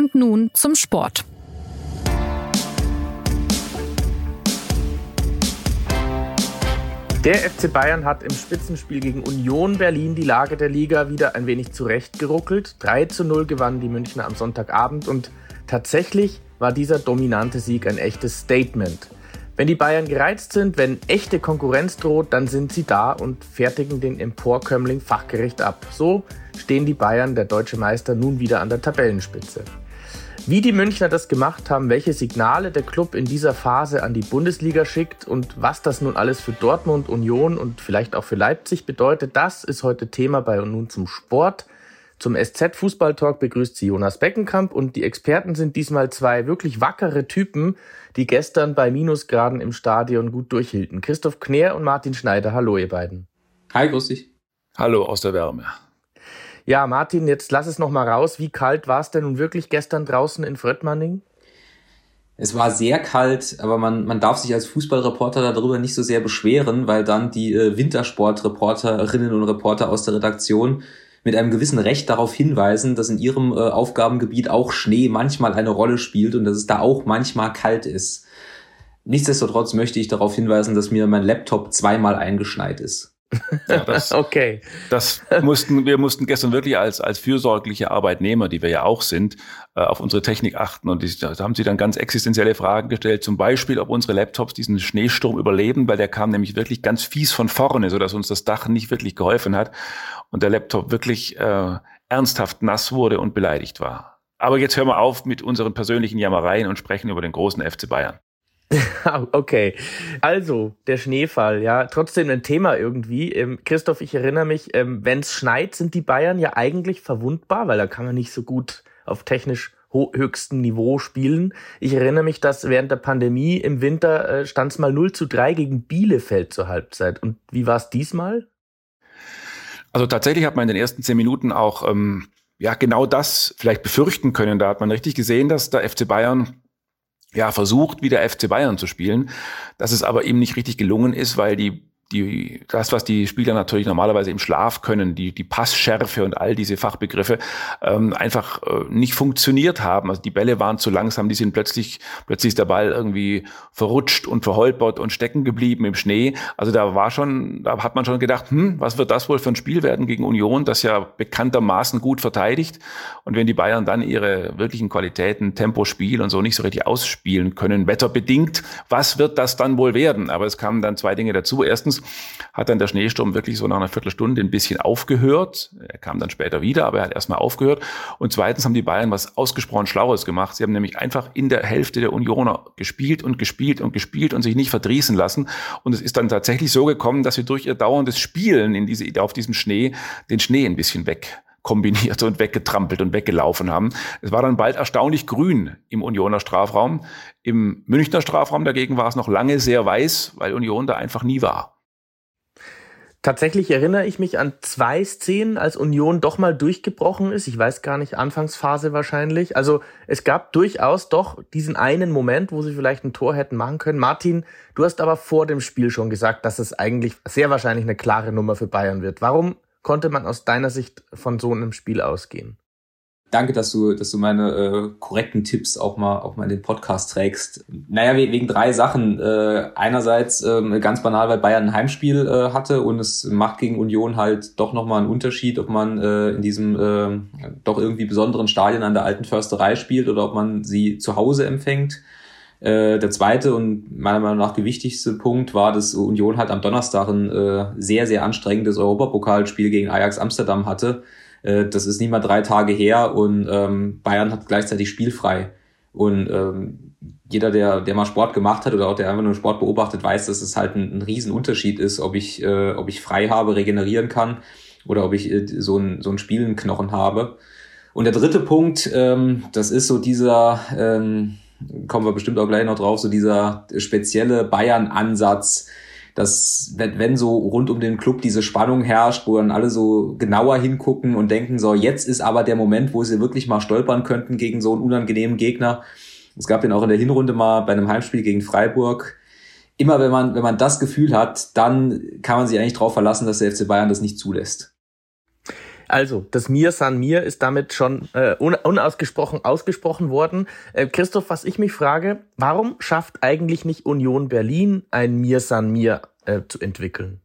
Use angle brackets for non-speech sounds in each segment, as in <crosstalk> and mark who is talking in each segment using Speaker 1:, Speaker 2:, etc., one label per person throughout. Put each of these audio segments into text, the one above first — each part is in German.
Speaker 1: Und nun zum Sport.
Speaker 2: Der FC Bayern hat im Spitzenspiel gegen Union Berlin die Lage der Liga wieder ein wenig zurechtgeruckelt. 3 zu 0 gewannen die Münchner am Sonntagabend und tatsächlich war dieser dominante Sieg ein echtes Statement. Wenn die Bayern gereizt sind, wenn echte Konkurrenz droht, dann sind sie da und fertigen den Emporkömmling fachgerecht ab. So stehen die Bayern, der deutsche Meister, nun wieder an der Tabellenspitze. Wie die Münchner das gemacht haben, welche Signale der Club in dieser Phase an die Bundesliga schickt und was das nun alles für Dortmund, Union und vielleicht auch für Leipzig bedeutet, das ist heute Thema bei und nun zum Sport. Zum SZ Fußball Talk begrüßt sie Jonas Beckenkamp und die Experten sind diesmal zwei wirklich wackere Typen, die gestern bei Minusgraden im Stadion gut durchhielten. Christoph Kner und Martin Schneider. Hallo, ihr beiden.
Speaker 3: Hi, grüß dich.
Speaker 4: Hallo aus der Wärme.
Speaker 2: Ja, Martin, jetzt lass es noch mal raus. Wie kalt war es denn nun wirklich gestern draußen in Fröttmanning?
Speaker 3: Es war sehr kalt, aber man, man darf sich als Fußballreporter darüber nicht so sehr beschweren, weil dann die äh, Wintersportreporterinnen und Reporter aus der Redaktion mit einem gewissen Recht darauf hinweisen, dass in ihrem äh, Aufgabengebiet auch Schnee manchmal eine Rolle spielt und dass es da auch manchmal kalt ist. Nichtsdestotrotz möchte ich darauf hinweisen, dass mir mein Laptop zweimal eingeschneit ist.
Speaker 4: Ja, das, <laughs> okay. Das mussten, wir mussten gestern wirklich als, als fürsorgliche Arbeitnehmer, die wir ja auch sind, äh, auf unsere Technik achten. Und die, da haben sie dann ganz existenzielle Fragen gestellt. Zum Beispiel, ob unsere Laptops diesen Schneesturm überleben, weil der kam nämlich wirklich ganz fies von vorne, sodass uns das Dach nicht wirklich geholfen hat. Und der Laptop wirklich äh, ernsthaft nass wurde und beleidigt war. Aber jetzt hören wir auf mit unseren persönlichen Jammereien und sprechen über den großen FC Bayern. <laughs>
Speaker 2: okay, also der Schneefall, ja, trotzdem ein Thema irgendwie. Ähm, Christoph, ich erinnere mich, ähm, wenn es schneit, sind die Bayern ja eigentlich verwundbar, weil da kann man nicht so gut auf technisch höchstem Niveau spielen. Ich erinnere mich, dass während der Pandemie im Winter äh, stand es mal 0 zu 3 gegen Bielefeld zur Halbzeit. Und wie war es diesmal?
Speaker 4: Also tatsächlich hat man in den ersten zehn Minuten auch ähm, ja genau das vielleicht befürchten können. Da hat man richtig gesehen, dass der FC Bayern ja, versucht, wie der FC Bayern zu spielen, dass es aber ihm nicht richtig gelungen ist, weil die die, das, was die Spieler natürlich normalerweise im Schlaf können, die, die Passschärfe und all diese Fachbegriffe, ähm, einfach äh, nicht funktioniert haben. Also die Bälle waren zu langsam, die sind plötzlich, plötzlich ist der Ball irgendwie verrutscht und verholpert und stecken geblieben im Schnee. Also da war schon, da hat man schon gedacht, hm, was wird das wohl für ein Spiel werden gegen Union, das ja bekanntermaßen gut verteidigt. Und wenn die Bayern dann ihre wirklichen Qualitäten, Tempo, Spiel und so nicht so richtig ausspielen können, wetterbedingt, was wird das dann wohl werden? Aber es kamen dann zwei Dinge dazu. Erstens, hat dann der Schneesturm wirklich so nach einer Viertelstunde ein bisschen aufgehört. Er kam dann später wieder, aber er hat erstmal aufgehört. Und zweitens haben die Bayern was ausgesprochen Schlaues gemacht. Sie haben nämlich einfach in der Hälfte der Unioner gespielt und gespielt und gespielt und sich nicht verdrießen lassen. Und es ist dann tatsächlich so gekommen, dass sie durch ihr dauerndes Spielen in diese, auf diesem Schnee den Schnee ein bisschen weg kombiniert und weggetrampelt und weggelaufen haben. Es war dann bald erstaunlich grün im Unioner Strafraum. Im Münchner Strafraum dagegen war es noch lange sehr weiß, weil Union da einfach nie war.
Speaker 2: Tatsächlich erinnere ich mich an zwei Szenen, als Union doch mal durchgebrochen ist. Ich weiß gar nicht, Anfangsphase wahrscheinlich. Also es gab durchaus doch diesen einen Moment, wo sie vielleicht ein Tor hätten machen können. Martin, du hast aber vor dem Spiel schon gesagt, dass es eigentlich sehr wahrscheinlich eine klare Nummer für Bayern wird. Warum konnte man aus deiner Sicht von so einem Spiel ausgehen?
Speaker 3: Danke, dass du, dass du meine äh, korrekten Tipps auch mal, auch mal in den Podcast trägst. Naja, wegen drei Sachen. Äh, einerseits äh, ganz banal, weil Bayern ein Heimspiel äh, hatte und es macht gegen Union halt doch nochmal einen Unterschied, ob man äh, in diesem äh, doch irgendwie besonderen Stadion an der alten Försterei spielt oder ob man sie zu Hause empfängt. Äh, der zweite und meiner Meinung nach gewichtigste Punkt war, dass Union halt am Donnerstag ein äh, sehr, sehr anstrengendes Europapokalspiel gegen Ajax Amsterdam hatte äh, das ist nicht mal drei Tage her und ähm, Bayern hat gleichzeitig spielfrei. Und ähm, jeder, der, der mal Sport gemacht hat oder auch der einfach nur Sport beobachtet, weiß, dass es halt ein, ein Riesenunterschied ist, ob ich, äh, ob ich frei habe, regenerieren kann oder ob ich äh, so ein, so ein Spielenknochen habe. Und der dritte Punkt, ähm, das ist so dieser, ähm, kommen wir bestimmt auch gleich noch drauf, so dieser spezielle Bayern-Ansatz, dass wenn, wenn so rund um den Club diese Spannung herrscht, wo dann alle so genauer hingucken und denken, so jetzt ist aber der Moment, wo sie wirklich mal stolpern könnten gegen so einen unangenehmen Gegner. Es gab den auch in der Hinrunde mal bei einem Heimspiel gegen Freiburg. Immer wenn man, wenn man das Gefühl hat, dann kann man sich eigentlich darauf verlassen, dass der FC Bayern das nicht zulässt.
Speaker 2: Also, das Mir San Mir ist damit schon äh, unausgesprochen ausgesprochen worden. Äh, Christoph, was ich mich frage, warum schafft eigentlich nicht Union Berlin ein Mir San Mir äh, zu entwickeln?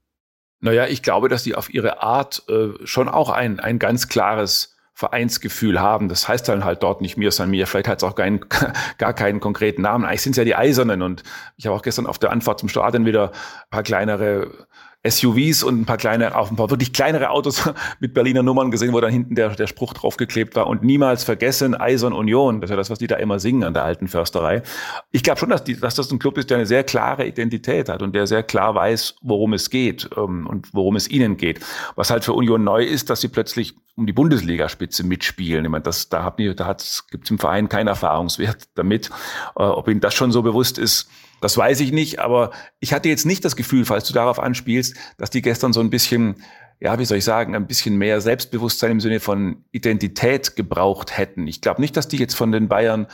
Speaker 4: Naja, ich glaube, dass die auf ihre Art äh, schon auch ein, ein ganz klares Vereinsgefühl haben. Das heißt dann halt dort nicht Mir San Mir. Vielleicht hat es auch keinen, <laughs> gar keinen konkreten Namen. Eigentlich sind es ja die Eisernen. Und ich habe auch gestern auf der Anfahrt zum Stadion wieder ein paar kleinere SUVs und ein paar kleine, auch ein paar wirklich kleinere Autos <laughs> mit Berliner Nummern gesehen, wo dann hinten der, der Spruch draufgeklebt war und niemals vergessen Eisern Union. Das ist ja das, was die da immer singen an der alten Försterei. Ich glaube schon, dass, die, dass das ein Club ist, der eine sehr klare Identität hat und der sehr klar weiß, worum es geht ähm, und worum es ihnen geht. Was halt für Union neu ist, dass sie plötzlich um die Bundesligaspitze mitspielen. Ich meine, das, da, hat, da gibt es im Verein keinen Erfahrungswert damit. Äh, ob ihnen das schon so bewusst ist, das weiß ich nicht, aber ich hatte jetzt nicht das Gefühl, falls du darauf anspielst, dass die gestern so ein bisschen, ja, wie soll ich sagen, ein bisschen mehr Selbstbewusstsein im Sinne von Identität gebraucht hätten. Ich glaube nicht, dass die jetzt von den Bayern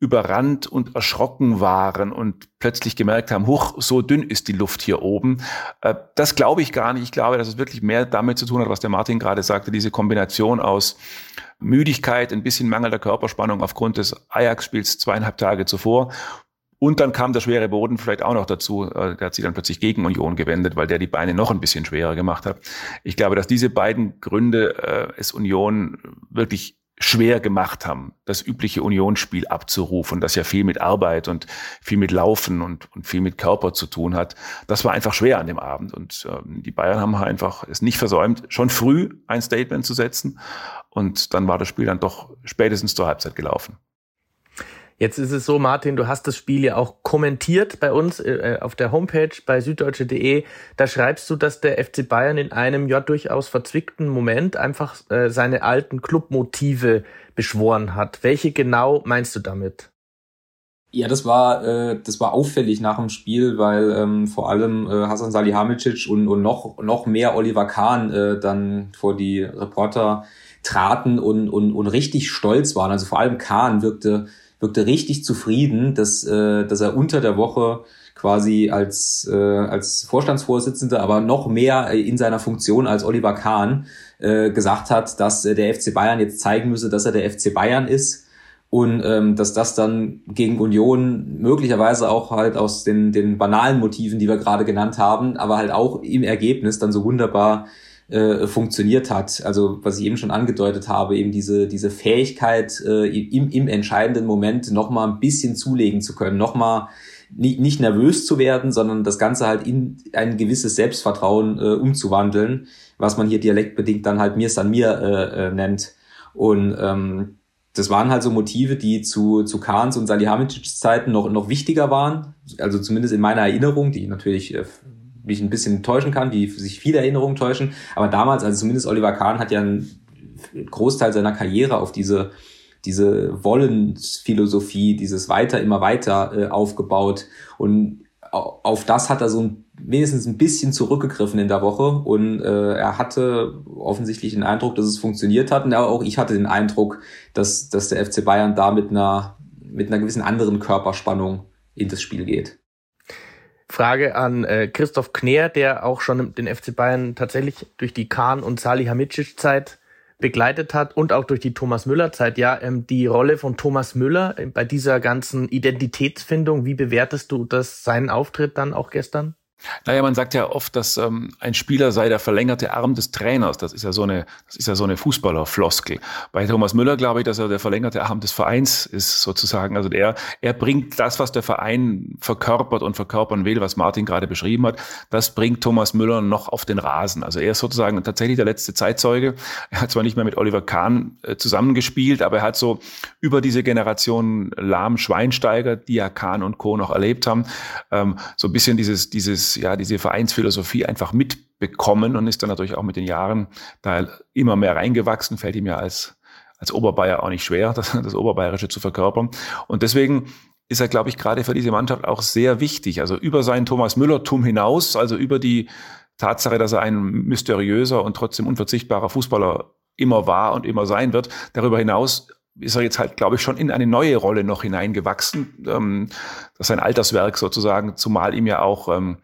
Speaker 4: überrannt und erschrocken waren und plötzlich gemerkt haben, huch, so dünn ist die Luft hier oben. Äh, das glaube ich gar nicht. Ich glaube, dass es wirklich mehr damit zu tun hat, was der Martin gerade sagte, diese Kombination aus Müdigkeit, ein bisschen mangelnder Körperspannung aufgrund des Ajax-Spiels zweieinhalb Tage zuvor und dann kam der schwere Boden vielleicht auch noch dazu. Äh, der hat sich dann plötzlich gegen Union gewendet, weil der die Beine noch ein bisschen schwerer gemacht hat. Ich glaube, dass diese beiden Gründe äh, es Union wirklich schwer gemacht haben, das übliche Unionsspiel abzurufen, das ja viel mit Arbeit und viel mit Laufen und, und viel mit Körper zu tun hat. Das war einfach schwer an dem Abend. Und ähm, die Bayern haben einfach es nicht versäumt, schon früh ein Statement zu setzen. Und dann war das Spiel dann doch spätestens zur Halbzeit gelaufen.
Speaker 2: Jetzt ist es so, Martin, du hast das Spiel ja auch kommentiert bei uns äh, auf der Homepage bei süddeutsche.de. Da schreibst du, dass der FC Bayern in einem ja durchaus verzwickten Moment einfach äh, seine alten Clubmotive beschworen hat. Welche genau meinst du damit?
Speaker 3: Ja, das war äh, das war auffällig nach dem Spiel, weil ähm, vor allem äh, Hasan Salihamidzic und, und noch noch mehr Oliver Kahn äh, dann vor die Reporter traten und, und, und richtig stolz waren. Also vor allem Kahn wirkte wirkte richtig zufrieden, dass, äh, dass er unter der Woche quasi als, äh, als Vorstandsvorsitzender, aber noch mehr in seiner Funktion als Oliver Kahn äh, gesagt hat, dass äh, der FC Bayern jetzt zeigen müsse, dass er der FC Bayern ist und ähm, dass das dann gegen Union möglicherweise auch halt aus den, den banalen Motiven, die wir gerade genannt haben, aber halt auch im Ergebnis dann so wunderbar äh, funktioniert hat. Also was ich eben schon angedeutet habe, eben diese, diese Fähigkeit, äh, im, im entscheidenden Moment nochmal ein bisschen zulegen zu können, nochmal nicht, nicht nervös zu werden, sondern das Ganze halt in ein gewisses Selbstvertrauen äh, umzuwandeln, was man hier dialektbedingt dann halt mir san mir äh, äh, nennt. Und ähm, das waren halt so Motive, die zu, zu Kahns und Salihamidzics Zeiten noch, noch wichtiger waren. Also zumindest in meiner Erinnerung, die natürlich äh, mich ein bisschen täuschen kann, wie sich viele Erinnerungen täuschen. Aber damals, also zumindest Oliver Kahn hat ja einen Großteil seiner Karriere auf diese diese Wollensphilosophie, dieses weiter, immer weiter äh, aufgebaut. Und auf das hat er so ein, wenigstens ein bisschen zurückgegriffen in der Woche. Und äh, er hatte offensichtlich den Eindruck, dass es funktioniert hat. Und auch ich hatte den Eindruck, dass, dass der FC Bayern da mit einer, mit einer gewissen anderen Körperspannung in das Spiel geht.
Speaker 2: Frage an äh, Christoph Kner, der auch schon den FC Bayern tatsächlich durch die Kahn- und Salihamidzic-Zeit begleitet hat und auch durch die Thomas Müller-Zeit. Ja, ähm, die Rolle von Thomas Müller bei dieser ganzen Identitätsfindung, wie bewertest du das, seinen Auftritt dann auch gestern?
Speaker 4: Naja, man sagt ja oft, dass ähm, ein Spieler sei der verlängerte Arm des Trainers. Das ist ja so eine, das ist ja so eine Fußballerfloskel. Bei Thomas Müller glaube ich, dass er der verlängerte Arm des Vereins ist, sozusagen. Also er, er bringt das, was der Verein verkörpert und verkörpern will, was Martin gerade beschrieben hat, das bringt Thomas Müller noch auf den Rasen. Also er ist sozusagen tatsächlich der letzte Zeitzeuge. Er hat zwar nicht mehr mit Oliver Kahn äh, zusammengespielt, aber er hat so über diese Generation Lahm, Schweinsteiger, die ja Kahn und Co. noch erlebt haben, ähm, so ein bisschen dieses, dieses ja, diese Vereinsphilosophie einfach mitbekommen und ist dann natürlich auch mit den Jahren da immer mehr reingewachsen, fällt ihm ja als, als Oberbayer auch nicht schwer, <laughs> das, das Oberbayerische zu verkörpern. Und deswegen ist er, glaube ich, gerade für diese Mannschaft auch sehr wichtig. Also über seinen Thomas Müller-Tum hinaus, also über die Tatsache, dass er ein mysteriöser und trotzdem unverzichtbarer Fußballer immer war und immer sein wird. Darüber hinaus ist er jetzt halt, glaube ich, schon in eine neue Rolle noch hineingewachsen. Ähm, das ist ein Alterswerk sozusagen, zumal ihm ja auch ähm,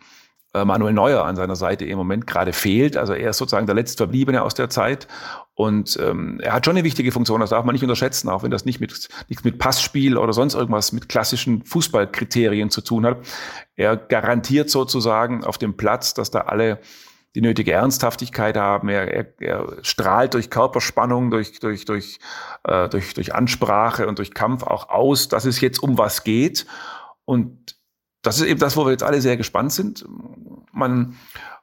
Speaker 4: äh, Manuel Neuer an seiner Seite im Moment gerade fehlt. Also er ist sozusagen der letztverbliebene aus der Zeit. Und ähm, er hat schon eine wichtige Funktion, das darf man nicht unterschätzen, auch wenn das nicht mit, nichts mit Passspiel oder sonst irgendwas mit klassischen Fußballkriterien zu tun hat. Er garantiert sozusagen auf dem Platz, dass da alle die nötige Ernsthaftigkeit haben. Er, er, er strahlt durch Körperspannung, durch, durch, durch, äh, durch, durch Ansprache und durch Kampf auch aus, dass es jetzt um was geht. Und das ist eben das, wo wir jetzt alle sehr gespannt sind. Man,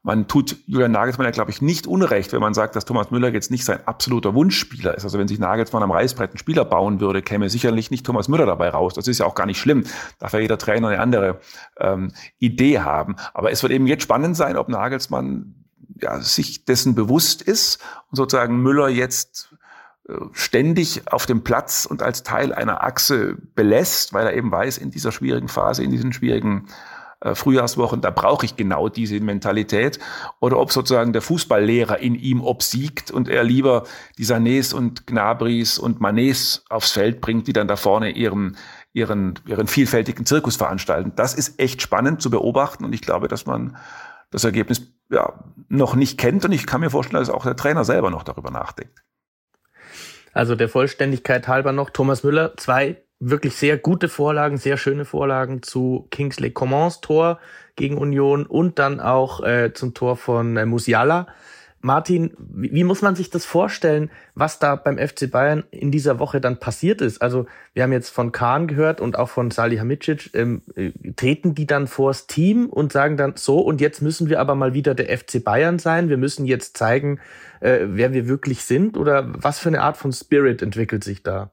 Speaker 4: man tut Julian Nagelsmann ja, glaube ich, nicht unrecht, wenn man sagt, dass Thomas Müller jetzt nicht sein absoluter Wunschspieler ist. Also wenn sich Nagelsmann am Reißbrett einen Spieler bauen würde, käme sicherlich nicht Thomas Müller dabei raus. Das ist ja auch gar nicht schlimm. Darf ja jeder Trainer eine andere ähm, Idee haben. Aber es wird eben jetzt spannend sein, ob Nagelsmann ja, sich dessen bewusst ist und sozusagen Müller jetzt äh, ständig auf dem Platz und als Teil einer Achse belässt, weil er eben weiß, in dieser schwierigen Phase, in diesen schwierigen äh, Frühjahrswochen, da brauche ich genau diese Mentalität. Oder ob sozusagen der Fußballlehrer in ihm obsiegt und er lieber die Sanés und Gnabris und Manés aufs Feld bringt, die dann da vorne ihren, ihren, ihren vielfältigen Zirkus veranstalten. Das ist echt spannend zu beobachten und ich glaube, dass man das Ergebnis ja, noch nicht kennt und ich kann mir vorstellen, dass auch der Trainer selber noch darüber nachdenkt.
Speaker 2: Also der Vollständigkeit halber noch Thomas Müller, zwei wirklich sehr gute Vorlagen, sehr schöne Vorlagen zu Kingsley Commons Tor gegen Union und dann auch äh, zum Tor von äh, Musiala. Martin, wie, wie muss man sich das vorstellen, was da beim FC Bayern in dieser Woche dann passiert ist? Also wir haben jetzt von Kahn gehört und auch von Salihamidzic, ähm, äh, treten die dann vors Team und sagen dann so, und jetzt müssen wir aber mal wieder der FC Bayern sein, wir müssen jetzt zeigen, äh, wer wir wirklich sind? Oder was für eine Art von Spirit entwickelt sich da?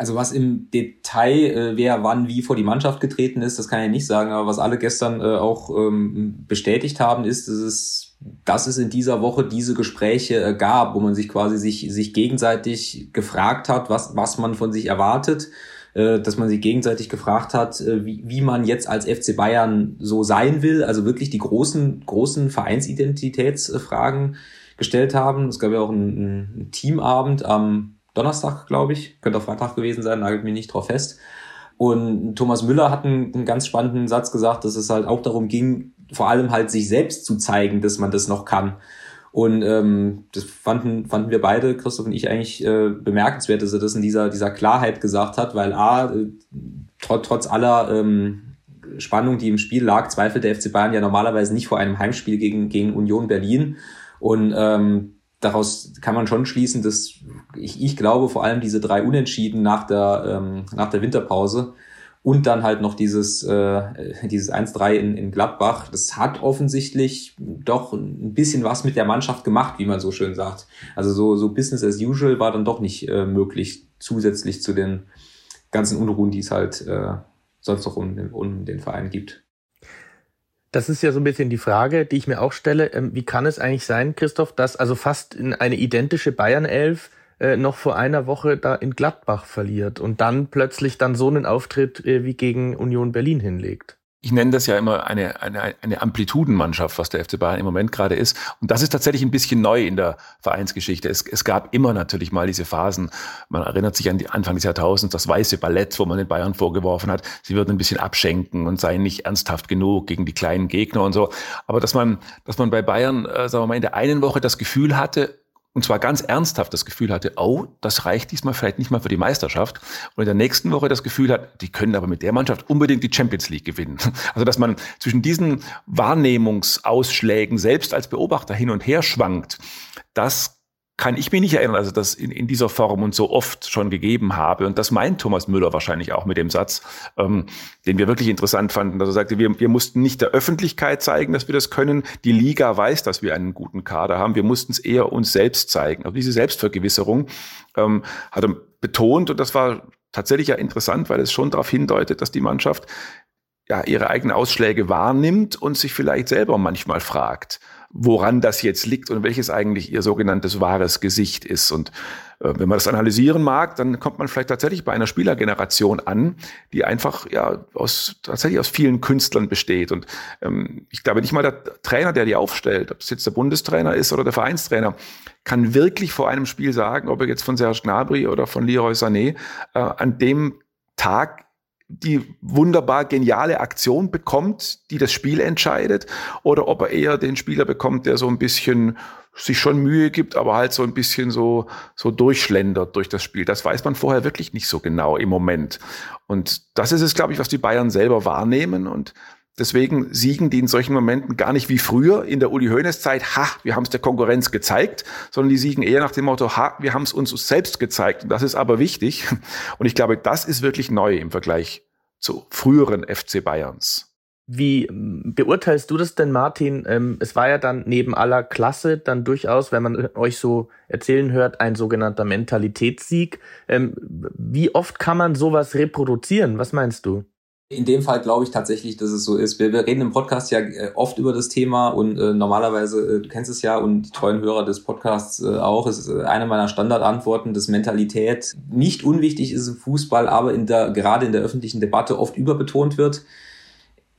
Speaker 3: Also was im Detail, äh, wer wann wie vor die Mannschaft getreten ist, das kann ich nicht sagen, aber was alle gestern äh, auch ähm, bestätigt haben, ist, dass es, dass es in dieser Woche diese Gespräche äh, gab, wo man sich quasi sich, sich gegenseitig gefragt hat, was, was man von sich erwartet, äh, dass man sich gegenseitig gefragt hat, äh, wie, wie man jetzt als FC Bayern so sein will, also wirklich die großen, großen Vereinsidentitätsfragen gestellt haben. Es gab ja auch einen, einen Teamabend am Donnerstag, glaube ich. Könnte auch Freitag gewesen sein, nagelt mich nicht drauf fest. Und Thomas Müller hat einen, einen, ganz spannenden Satz gesagt, dass es halt auch darum ging, vor allem halt sich selbst zu zeigen, dass man das noch kann. Und ähm, das fanden, fanden wir beide, Christoph und ich, eigentlich äh, bemerkenswert, dass er das in dieser, dieser Klarheit gesagt hat, weil A, äh, trotz, trotz aller ähm, Spannung, die im Spiel lag, zweifelt der FC Bayern ja normalerweise nicht vor einem Heimspiel gegen, gegen Union Berlin. Und ähm, daraus kann man schon schließen, dass ich, ich glaube vor allem diese drei Unentschieden nach der, ähm, nach der Winterpause und dann halt noch dieses, äh, dieses 1-3 in, in Gladbach, das hat offensichtlich doch ein bisschen was mit der Mannschaft gemacht, wie man so schön sagt. Also so, so Business as usual war dann doch nicht äh, möglich, zusätzlich zu den ganzen Unruhen, die es halt äh, sonst noch um, um den Verein gibt.
Speaker 2: Das ist ja so ein bisschen die Frage, die ich mir auch stelle. Ähm, wie kann es eigentlich sein, Christoph, dass also fast eine identische Bayern 11 äh, noch vor einer Woche da in Gladbach verliert und dann plötzlich dann so einen Auftritt äh, wie gegen Union Berlin hinlegt?
Speaker 4: Ich nenne das ja immer eine, eine, eine Amplitudenmannschaft, was der FC Bayern im Moment gerade ist. Und das ist tatsächlich ein bisschen neu in der Vereinsgeschichte. Es, es gab immer natürlich mal diese Phasen. Man erinnert sich an die Anfang des Jahrtausends, das weiße Ballett, wo man den Bayern vorgeworfen hat, sie würden ein bisschen abschenken und seien nicht ernsthaft genug gegen die kleinen Gegner und so. Aber dass man, dass man bei Bayern, äh, sagen wir mal, in der einen Woche das Gefühl hatte, und zwar ganz ernsthaft das Gefühl hatte, oh, das reicht diesmal vielleicht nicht mal für die Meisterschaft. Und in der nächsten Woche das Gefühl hat, die können aber mit der Mannschaft unbedingt die Champions League gewinnen. <laughs> Also dass man zwischen diesen Wahrnehmungsausschlägen selbst als Beobachter hin und her schwankt, das kann ich mich nicht erinnern, also das in, in dieser Form und so oft schon gegeben habe. Und das meint Thomas Müller wahrscheinlich auch mit dem Satz, ähm, den wir wirklich interessant fanden, dass er sagte, wir, wir mussten nicht der Öffentlichkeit zeigen, dass wir das können. Die Liga weiß, dass wir einen guten Kader haben. Wir mussten es eher uns selbst zeigen. Also diese Selbstvergewisserung ähm, hat er betont und das war tatsächlich ja interessant, weil es schon darauf hindeutet, dass die Mannschaft ja ihre eigenen Ausschläge wahrnimmt und sich vielleicht selber manchmal fragt, woran das jetzt liegt und welches eigentlich ihr sogenanntes wahres Gesicht ist. Und äh, wenn man das analysieren mag, dann kommt man vielleicht tatsächlich bei einer Spielergeneration an, die einfach ja aus tatsächlich aus vielen Künstlern besteht. Und ähm, ich glaube nicht mal der Trainer, der die aufstellt, ob es jetzt der Bundestrainer ist oder der Vereinstrainer, kann wirklich vor einem Spiel sagen, ob er jetzt von Serge Gnabry oder von Leroy Sané äh, an dem Tag die wunderbar geniale Aktion bekommt, die das Spiel entscheidet, oder ob er eher den Spieler bekommt, der so ein bisschen sich schon Mühe gibt, aber halt so ein bisschen so, so durchschlendert durch das Spiel. Das weiß man vorher wirklich nicht so genau im Moment. Und das ist es, glaube ich, was die Bayern selber wahrnehmen und Deswegen siegen die in solchen Momenten gar nicht wie früher in der Uli Hoeneß Zeit, ha, wir haben es der Konkurrenz gezeigt, sondern die siegen eher nach dem Motto, ha, wir haben es uns selbst gezeigt. Und das ist aber wichtig. Und ich glaube, das ist wirklich neu im Vergleich zu früheren FC Bayerns.
Speaker 2: Wie ähm, beurteilst du das denn, Martin? Ähm, es war ja dann neben aller Klasse dann durchaus, wenn man euch so erzählen hört, ein sogenannter Mentalitätssieg. Ähm, wie oft kann man sowas reproduzieren? Was meinst du?
Speaker 3: In dem Fall glaube ich tatsächlich, dass es so ist. Wir, wir reden im Podcast ja äh, oft über das Thema und äh, normalerweise, äh, du kennst es ja und die treuen Hörer des Podcasts äh, auch, es ist äh, eine meiner Standardantworten, dass Mentalität nicht unwichtig ist im Fußball, aber in der, gerade in der öffentlichen Debatte oft überbetont wird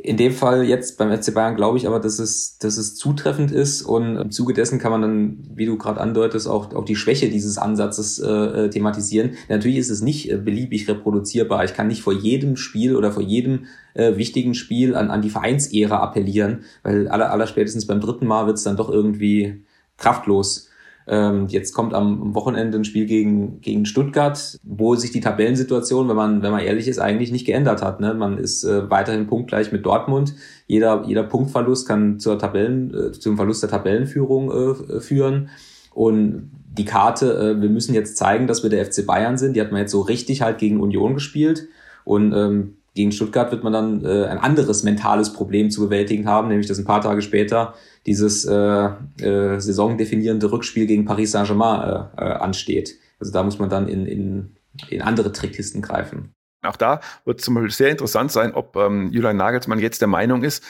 Speaker 3: in dem Fall jetzt beim FC Bayern glaube ich aber, dass es, dass es zutreffend ist und im Zuge dessen kann man dann, wie du gerade andeutest, auch, auch die Schwäche dieses Ansatzes äh, thematisieren. Natürlich ist es nicht äh, beliebig reproduzierbar. Ich kann nicht vor jedem Spiel oder vor jedem äh, wichtigen Spiel an, an die Vereinsehre appellieren, weil aller, aller spätestens beim dritten Mal wird es dann doch irgendwie kraftlos. Ähm, jetzt kommt am Wochenende ein Spiel gegen, gegen Stuttgart, wo sich die Tabellensituation, wenn man, wenn man ehrlich ist, eigentlich nicht geändert hat. Ne? Man ist äh, weiterhin punktgleich mit Dortmund. Jeder, jeder Punktverlust kann zur Tabellen, äh, zum Verlust der Tabellenführung äh, führen. Und die Karte, äh, wir müssen jetzt zeigen, dass wir der FC Bayern sind. Die hat man jetzt so richtig halt gegen Union gespielt. Und ähm, gegen Stuttgart wird man dann äh, ein anderes mentales Problem zu bewältigen haben, nämlich dass ein paar Tage später dieses äh, äh, saisondefinierende Rückspiel gegen Paris Saint-Germain äh, äh, ansteht. Also da muss man dann in, in, in andere Trickkisten greifen.
Speaker 4: Auch da wird zum Beispiel sehr interessant sein, ob ähm, Julian Nagelsmann jetzt der Meinung ist,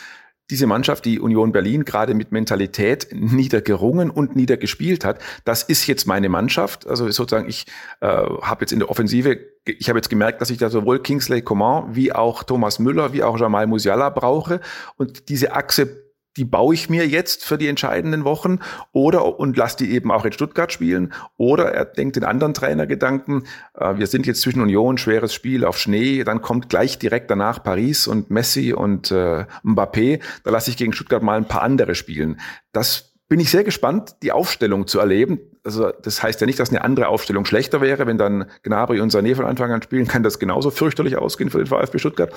Speaker 4: diese Mannschaft, die Union Berlin gerade mit Mentalität niedergerungen und niedergespielt hat, das ist jetzt meine Mannschaft. Also sozusagen, ich äh, habe jetzt in der Offensive, ich habe jetzt gemerkt, dass ich da sowohl Kingsley Coman wie auch Thomas Müller wie auch Jamal Musiala brauche und diese Achse die baue ich mir jetzt für die entscheidenden Wochen oder und lass die eben auch in Stuttgart spielen. Oder er denkt den anderen Trainergedanken, äh, wir sind jetzt zwischen Union, schweres Spiel auf Schnee, dann kommt gleich direkt danach Paris und Messi und äh, Mbappé, da lasse ich gegen Stuttgart mal ein paar andere spielen. Das bin ich sehr gespannt, die Aufstellung zu erleben. Also das heißt ja nicht, dass eine andere Aufstellung schlechter wäre. Wenn dann Gnabry und Sané von Anfang an spielen, kann das genauso fürchterlich ausgehen für den VfB Stuttgart.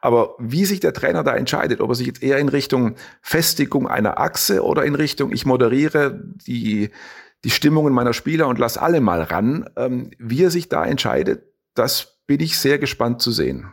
Speaker 4: Aber wie sich der Trainer da entscheidet, ob er sich jetzt eher in Richtung Festigung einer Achse oder in Richtung, ich moderiere die, die Stimmungen meiner Spieler und lass alle mal ran, ähm, wie er sich da entscheidet, das bin ich sehr gespannt zu sehen.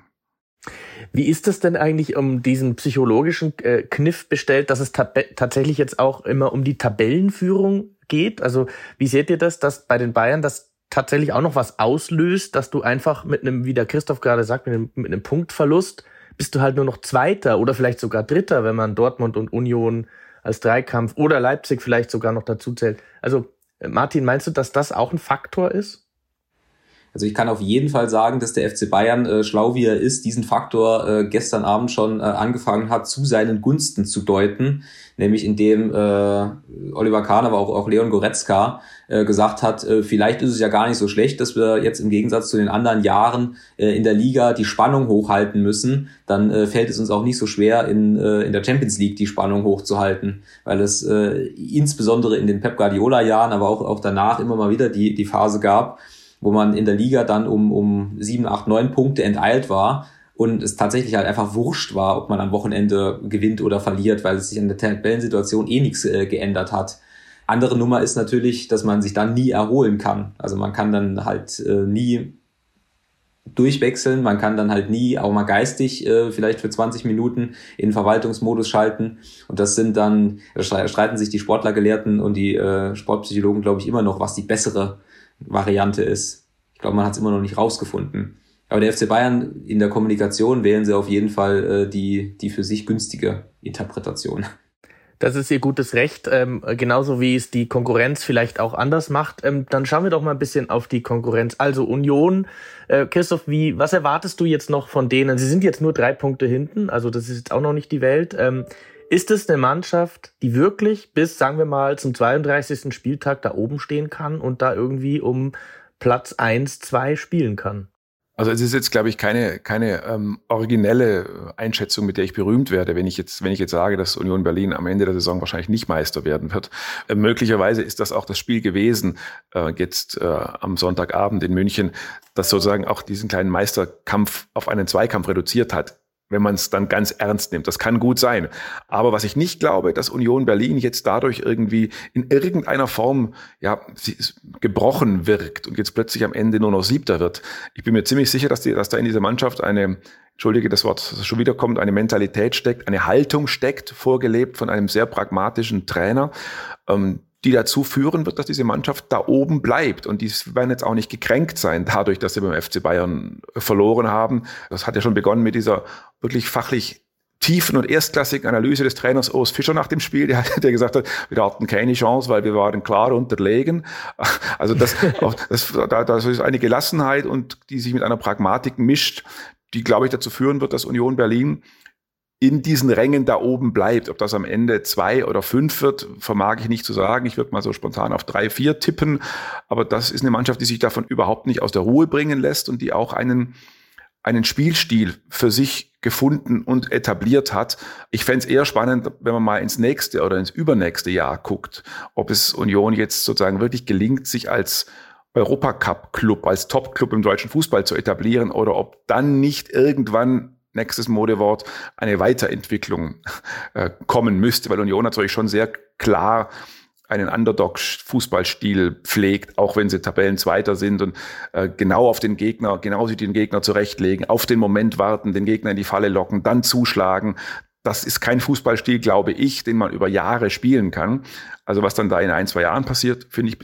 Speaker 2: Wie ist es denn eigentlich um diesen psychologischen äh, Kniff bestellt, dass es tatsächlich jetzt auch immer um die Tabellenführung geht? Also wie seht ihr das, dass bei den Bayern das tatsächlich auch noch was auslöst, dass du einfach mit einem, wie der Christoph gerade sagt, mit einem, mit einem Punktverlust bist du halt nur noch Zweiter oder vielleicht sogar Dritter, wenn man Dortmund und Union als Dreikampf oder Leipzig vielleicht sogar noch dazu zählt. Also Martin, meinst du, dass das auch ein Faktor ist?
Speaker 3: Also ich kann auf jeden Fall sagen, dass der FC Bayern, äh, schlau wie er ist, diesen Faktor äh, gestern Abend schon äh, angefangen hat, zu seinen Gunsten zu deuten. Nämlich indem äh, Oliver Kahn, aber auch, auch Leon Goretzka äh, gesagt hat, äh, vielleicht ist es ja gar nicht so schlecht, dass wir jetzt im Gegensatz zu den anderen Jahren äh, in der Liga die Spannung hochhalten müssen. Dann äh, fällt es uns auch nicht so schwer, in, äh, in der Champions League die Spannung hochzuhalten, weil es äh, insbesondere in den Pep Guardiola-Jahren, aber auch, auch danach immer mal wieder die, die Phase gab, wo man in der Liga dann um, um sieben, acht, neun Punkte enteilt war und es tatsächlich halt einfach wurscht war, ob man am Wochenende gewinnt oder verliert, weil es sich in der Tabellensituation eh nichts äh, geändert hat. Andere Nummer ist natürlich, dass man sich dann nie erholen kann. Also man kann dann halt äh, nie durchwechseln, man kann dann halt nie auch mal geistig äh, vielleicht für 20 Minuten in Verwaltungsmodus schalten und das sind dann, da streiten sich die Sportlergelehrten und die äh, Sportpsychologen, glaube ich, immer noch, was die bessere Variante ist. Ich glaube, man hat es immer noch nicht rausgefunden. Aber der FC Bayern in der Kommunikation wählen sie auf jeden Fall äh, die, die für sich günstige Interpretation.
Speaker 2: Das ist ihr gutes Recht, ähm, genauso wie es die Konkurrenz vielleicht auch anders macht. Ähm, dann schauen wir doch mal ein bisschen auf die Konkurrenz. Also Union, äh, Christoph, wie, was erwartest du jetzt noch von denen? Sie sind jetzt nur drei Punkte hinten, also das ist jetzt auch noch nicht die Welt. Ähm, ist es eine Mannschaft, die wirklich bis, sagen wir mal, zum 32. Spieltag da oben stehen kann und da irgendwie um Platz 1, 2 spielen kann?
Speaker 4: Also es ist jetzt, glaube ich, keine, keine ähm, originelle Einschätzung, mit der ich berühmt werde, wenn ich jetzt, wenn ich jetzt sage, dass Union Berlin am Ende der Saison wahrscheinlich nicht Meister werden wird. Äh, möglicherweise ist das auch das Spiel gewesen, äh, jetzt äh, am Sonntagabend in München, das sozusagen auch diesen kleinen Meisterkampf auf einen Zweikampf reduziert hat wenn man es dann ganz ernst nimmt. Das kann gut sein. Aber was ich nicht glaube, dass Union Berlin jetzt dadurch irgendwie in irgendeiner Form ja, gebrochen wirkt und jetzt plötzlich am Ende nur noch Siebter wird. Ich bin mir ziemlich sicher, dass, die, dass da in dieser Mannschaft eine, entschuldige das Wort, das schon wieder kommt, eine Mentalität steckt, eine Haltung steckt, vorgelebt von einem sehr pragmatischen Trainer. Ähm, die dazu führen wird, dass diese Mannschaft da oben bleibt. Und die werden jetzt auch nicht gekränkt sein dadurch, dass sie beim FC Bayern verloren haben. Das hat ja schon begonnen mit dieser wirklich fachlich tiefen und erstklassigen Analyse des Trainers Urs Fischer nach dem Spiel, der, der gesagt hat, wir hatten keine Chance, weil wir waren klar unterlegen. Also das, <laughs> das, da, das ist eine Gelassenheit und die sich mit einer Pragmatik mischt, die, glaube ich, dazu führen wird, dass Union Berlin in diesen Rängen da oben bleibt. Ob das am Ende zwei oder fünf wird, vermag ich nicht zu sagen. Ich würde mal so spontan auf drei, vier tippen. Aber das ist eine Mannschaft, die sich davon überhaupt nicht aus der Ruhe bringen lässt und die auch einen, einen Spielstil für sich gefunden und etabliert hat. Ich fände es eher spannend, wenn man mal ins nächste oder ins übernächste Jahr guckt, ob es Union jetzt sozusagen wirklich gelingt, sich als Europacup-Club, als Top-Club im deutschen Fußball zu etablieren oder ob dann nicht irgendwann nächstes Modewort, eine Weiterentwicklung äh, kommen müsste, weil Union natürlich schon sehr klar einen Underdog-Fußballstil pflegt, auch wenn sie Tabellenzweiter sind und äh, genau auf den Gegner, genau sich den Gegner zurechtlegen, auf den Moment warten, den Gegner in die Falle locken, dann zuschlagen. Das ist kein Fußballstil, glaube ich, den man über Jahre spielen kann. Also was dann da in ein, zwei Jahren passiert, finde ich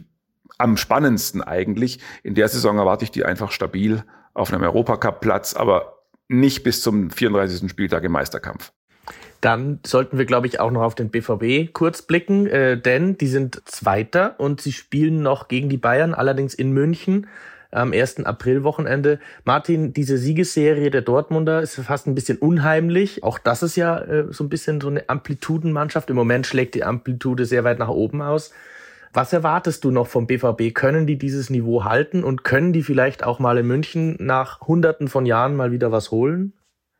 Speaker 4: am spannendsten eigentlich. In der Saison erwarte ich die einfach stabil auf einem Europacup-Platz, aber nicht bis zum 34. Spieltag im Meisterkampf.
Speaker 2: Dann sollten wir, glaube ich, auch noch auf den BVB kurz blicken, äh, denn die sind Zweiter und sie spielen noch gegen die Bayern, allerdings in München am 1. April-Wochenende. Martin, diese Siegesserie der Dortmunder ist fast ein bisschen unheimlich. Auch das ist ja äh, so ein bisschen so eine Amplitudenmannschaft. Im Moment schlägt die Amplitude sehr weit nach oben aus. Was erwartest du noch vom BVB? Können die dieses Niveau halten und können die vielleicht auch mal in München nach hunderten von Jahren mal wieder was holen?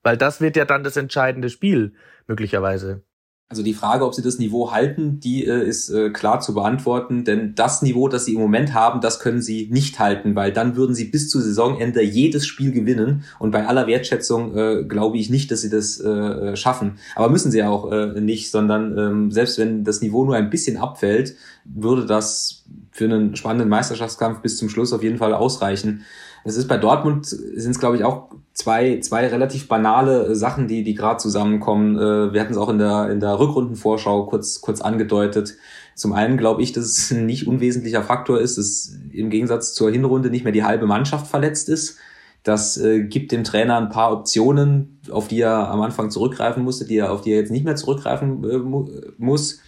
Speaker 2: Weil das wird ja dann das entscheidende Spiel, möglicherweise.
Speaker 3: Also die Frage, ob sie das Niveau halten, die äh, ist äh, klar zu beantworten, denn das Niveau, das sie im Moment haben, das können sie nicht halten, weil dann würden sie bis zu Saisonende jedes Spiel gewinnen und bei aller Wertschätzung äh, glaube ich nicht, dass sie das äh, schaffen. Aber müssen sie auch äh, nicht, sondern ähm, selbst wenn das Niveau nur ein bisschen abfällt, würde das für einen spannenden Meisterschaftskampf bis zum Schluss auf jeden Fall ausreichen. Es ist bei Dortmund sind es glaube ich auch zwei zwei relativ banale äh, Sachen, die die gerade zusammenkommen. Äh, wir hatten es auch in der in der Rückrundenvorschau kurz kurz angedeutet. Zum einen glaube ich, dass es <laughs> ein nicht unwesentlicher Faktor ist, dass im Gegensatz zur Hinrunde nicht mehr die halbe Mannschaft verletzt ist. Das äh, gibt dem Trainer ein paar Optionen, auf die er am Anfang zurückgreifen musste, die er auf die er jetzt nicht mehr zurückgreifen äh, mu muss.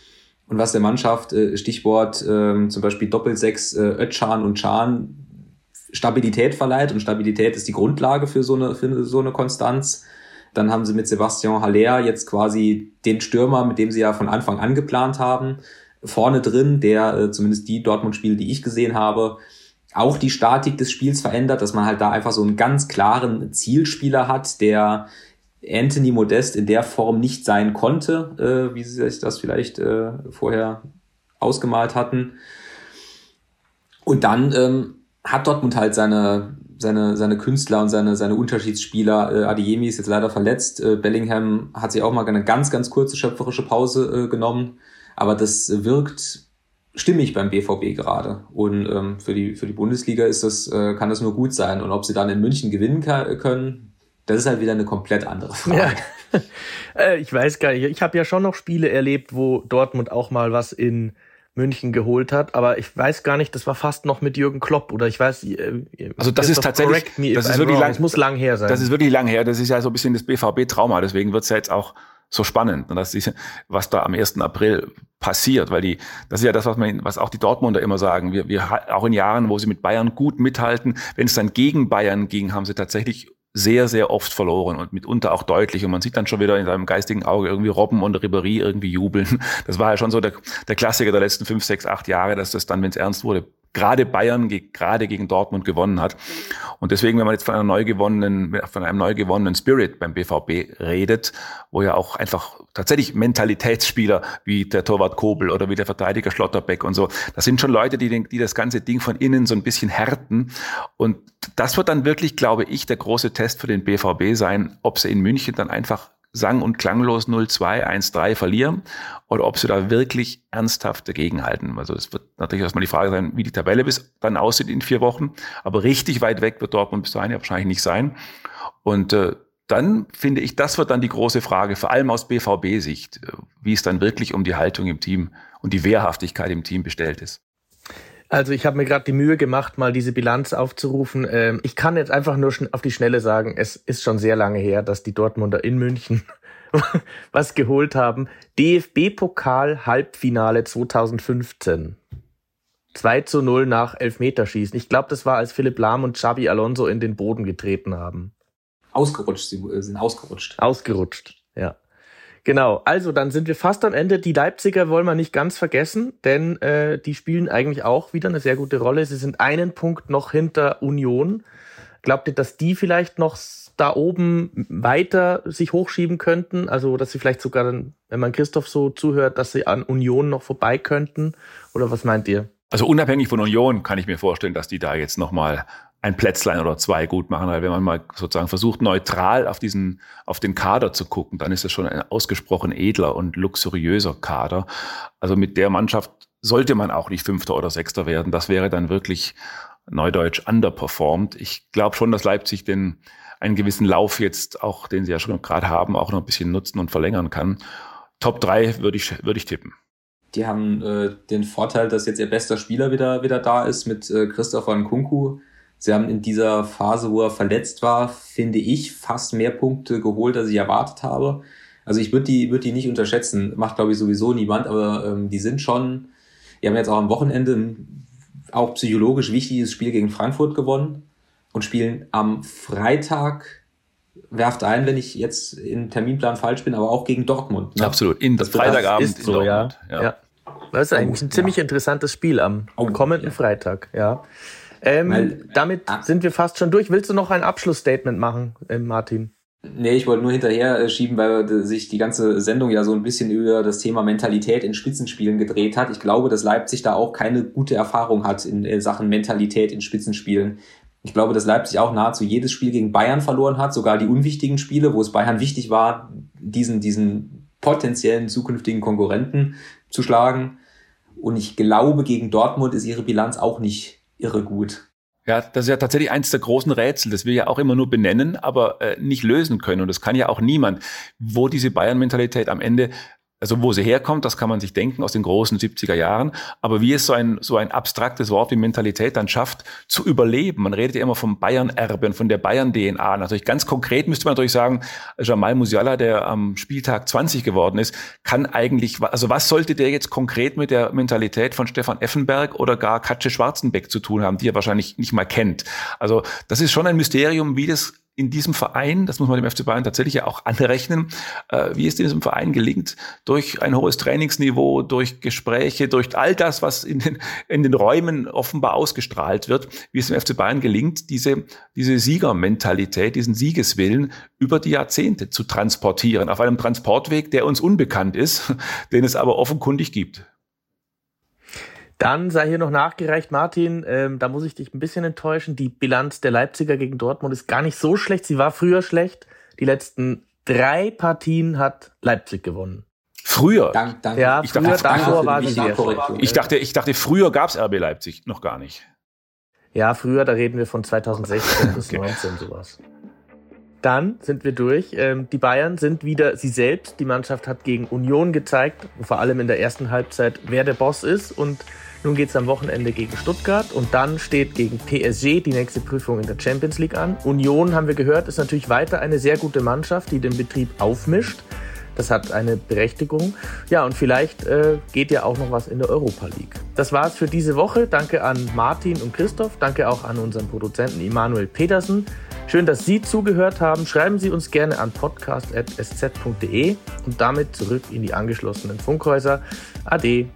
Speaker 3: Und was der Mannschaft, äh, Stichwort äh, zum Beispiel Doppelsechs, äh, Ötchan und Chan, Stabilität verleiht und Stabilität ist die Grundlage für so eine, für so eine Konstanz. Dann haben sie mit Sebastian Haller jetzt quasi den Stürmer, mit dem sie ja von Anfang an geplant haben, vorne drin, der äh, zumindest die Dortmund-Spiele, die ich gesehen habe, auch die Statik des Spiels verändert, dass man halt da einfach so einen ganz klaren Zielspieler hat, der Anthony Modest in der Form nicht sein konnte, äh, wie sie sich das vielleicht äh, vorher ausgemalt hatten. Und dann ähm, hat Dortmund halt seine, seine, seine Künstler und seine, seine Unterschiedsspieler. Äh, Adeyemi ist jetzt leider verletzt. Äh, Bellingham hat sich auch mal eine ganz, ganz kurze schöpferische Pause äh, genommen. Aber das wirkt stimmig beim BVB gerade. Und ähm, für, die, für die Bundesliga ist das, äh, kann das nur gut sein. Und ob sie dann in München gewinnen können, das ist halt wieder eine komplett andere Frage. Ja. <laughs>
Speaker 2: Äh, ich weiß gar nicht. Ich habe ja schon noch Spiele erlebt, wo Dortmund auch mal was in München geholt hat, aber ich weiß gar nicht, das war fast noch mit Jürgen Klopp oder ich weiß.
Speaker 4: Äh, also das ist tatsächlich, das ist wirklich lang, es muss lang her sein. Das ist wirklich lang her. Das ist ja so ein bisschen das BVB-Trauma. Deswegen wird's ja jetzt auch so spannend, und das ist, was da am 1. April passiert, weil die, das ist ja das, was man, was auch die Dortmunder immer sagen. Wir, wir auch in Jahren, wo sie mit Bayern gut mithalten, wenn es dann gegen Bayern ging, haben sie tatsächlich sehr, sehr oft verloren und mitunter auch deutlich. Und man sieht dann schon wieder in seinem geistigen Auge irgendwie Robben und Ribéry irgendwie jubeln. <laughs> Das war ja schon so der, der Klassiker der letzten fünf, sechs, acht Jahre, dass das dann, wenn es ernst wurde, gerade Bayern gerade gegen Dortmund gewonnen hat. Und deswegen, wenn man jetzt von einer neu gewonnenen, von einem neu gewonnenen Spirit beim BVB redet, wo ja auch einfach tatsächlich Mentalitätsspieler wie der Torwart Kobel oder wie der Verteidiger Schlotterbeck und so, das sind schon Leute, die, die das ganze Ding von innen so ein bisschen härten. Und das wird dann wirklich, glaube ich, der große Test für den BVB sein, ob sie in München dann einfach sang- und klanglos 0-2, 1-3 verlieren oder ob sie da wirklich ernsthaft dagegenhalten. Also es wird natürlich erstmal die Frage sein, wie die Tabelle bis dann aussieht in vier Wochen. Aber richtig weit weg wird Dortmund bis dahin ja wahrscheinlich nicht sein. Und äh, dann finde ich, das wird dann die große Frage, vor allem aus BVB-Sicht, äh, wie es dann wirklich um die Haltung im Team und die Wehrhaftigkeit im Team bestellt ist.
Speaker 2: Also ich habe mir gerade die Mühe gemacht, mal diese Bilanz aufzurufen. Ähm, ich kann jetzt einfach nur auf die Schnelle sagen, es ist schon sehr lange her, dass die Dortmunder in München <laughs> was geholt haben. DFB-Pokal Halbfinale 2015. 2 zu 0 nach Elfmeterschießen. Ich glaube, das war, als Philipp Lahm und Xabi Alonso in den Boden getreten haben.
Speaker 3: Ausgerutscht, sie sind ausgerutscht.
Speaker 2: Ausgerutscht, ja. Genau, also dann sind wir fast am Ende. Die Leipziger wollen wir nicht ganz vergessen, denn äh, die spielen eigentlich auch wieder eine sehr gute Rolle. Sie sind einen Punkt noch hinter Union. Glaubt ihr, dass die vielleicht noch da oben weiter sich hochschieben könnten? Also, dass sie vielleicht sogar, dann, wenn man Christoph so zuhört, dass sie an Union noch vorbei könnten? Oder was meint ihr?
Speaker 4: Also unabhängig von Union kann ich mir vorstellen, dass die da jetzt nochmal ein Plätzlein oder zwei gut machen. Weil wenn man mal sozusagen versucht, neutral auf diesen, auf den Kader zu gucken, dann ist es schon ein ausgesprochen edler und luxuriöser Kader. Also mit der Mannschaft sollte man auch nicht Fünfter oder Sechster werden. Das wäre dann wirklich neudeutsch underperformed. Ich glaube schon, dass Leipzig den einen gewissen Lauf jetzt auch, den sie ja schon gerade haben, auch noch ein bisschen nutzen und verlängern kann. Top drei würde ich, würde ich tippen.
Speaker 3: Die haben äh, den Vorteil, dass jetzt ihr bester Spieler wieder, wieder da ist mit äh, Christopher Nkunku Sie haben in dieser Phase, wo er verletzt war, finde ich, fast mehr Punkte geholt, als ich erwartet habe. Also ich würde die, würde die nicht unterschätzen. Macht, glaube ich, sowieso niemand, aber ähm, die sind schon, die haben jetzt auch am Wochenende ein auch psychologisch wichtiges Spiel gegen Frankfurt gewonnen und spielen am Freitag, werft ein, wenn ich jetzt im Terminplan falsch bin, aber auch gegen Dortmund.
Speaker 4: Ne? Absolut, in das Freitagabend
Speaker 2: ist so, ja. ja. ja. Das ist eigentlich ein ziemlich interessantes Spiel am kommenden Freitag, ja. Ähm, Weil, damit ah, sind wir fast schon durch. Willst du noch ein Abschlussstatement machen, äh, Martin?
Speaker 3: Nee, ich wollte nur hinterher äh, schieben, weil sich die ganze Sendung ja so ein bisschen über das Thema Mentalität in Spitzenspielen gedreht hat. Ich glaube, dass Leipzig da auch keine gute Erfahrung hat in äh, Sachen Mentalität in Spitzenspielen. Ich glaube, dass Leipzig auch nahezu jedes Spiel gegen Bayern verloren hat, sogar die unwichtigen Spiele, wo es Bayern wichtig war, diesen, diesen potenziellen zukünftigen Konkurrenten zu schlagen. Und ich glaube, gegen Dortmund ist ihre Bilanz auch nicht irre gut.
Speaker 4: Ja, das ist ja tatsächlich eins der großen Rätsel, das wir ja auch immer nur benennen, aber äh, nicht lösen können. Und das kann ja auch niemand, wo diese Bayern-Mentalität am Ende also wo sie herkommt, das kann man sich denken aus den großen 70er Jahren. Aber wie es so ein, so ein abstraktes Wort wie Mentalität dann schafft, zu überleben. Man redet ja immer vom Bayern-Erbe und von der Bayern-DNA. Natürlich ganz konkret müsste man natürlich sagen, Jamal Musiala, der am Spieltag 20 geworden ist, kann eigentlich, also was sollte der jetzt konkret mit der Mentalität von Stefan Effenberg oder gar Katze Schwarzenbeck zu tun haben, die er wahrscheinlich nicht mal kennt. Also das ist schon ein Mysterium, wie das in diesem Verein, das muss man dem FC Bayern tatsächlich ja auch <laughs> anrechnen, äh, wie es diesem Verein gelingt, durch ein hohes Trainingsniveau, durch Gespräche, durch all das, was in den, in den Räumen offenbar ausgestrahlt wird, wie es dem FC Bayern gelingt, diese, diese Siegermentalität, diesen Siegeswillen über die Jahrzehnte zu transportieren, auf einem Transportweg, der uns unbekannt ist, <laughs> den es aber offenkundig gibt.
Speaker 2: Dann sei hier noch nachgereicht, Martin, ähm, da muss ich dich ein bisschen enttäuschen. Die Bilanz der Leipziger gegen Dortmund ist gar nicht so schlecht. Sie war früher schlecht. Die letzten drei Partien hat Leipzig gewonnen.
Speaker 4: Früher?
Speaker 2: Dank, danke. Ja,
Speaker 4: ich früher, dachte, davor war sie sehr Ich dachte, ich dachte, früher gab's RB Leipzig noch gar nicht.
Speaker 2: Ja, früher, da reden wir von <laughs> 2016 bis 19 sowas. Dann sind wir durch. Ähm, die Bayern sind wieder sie selbst. Die Mannschaft hat gegen Union gezeigt, vor allem in der ersten Halbzeit, wer der Boss ist und nun geht es am Wochenende gegen Stuttgart und dann steht gegen PSG die nächste Prüfung in der Champions League an. Union, haben wir gehört, ist natürlich weiter eine sehr gute Mannschaft, die den Betrieb aufmischt. Das hat eine Berechtigung. Ja, und vielleicht äh, geht ja auch noch was in der Europa League. Das war's für diese Woche. Danke an Martin und Christoph. Danke auch an unseren Produzenten Immanuel Petersen. Schön, dass Sie zugehört haben. Schreiben Sie uns gerne an podcast.sz.de und damit zurück in die angeschlossenen Funkhäuser. Ade.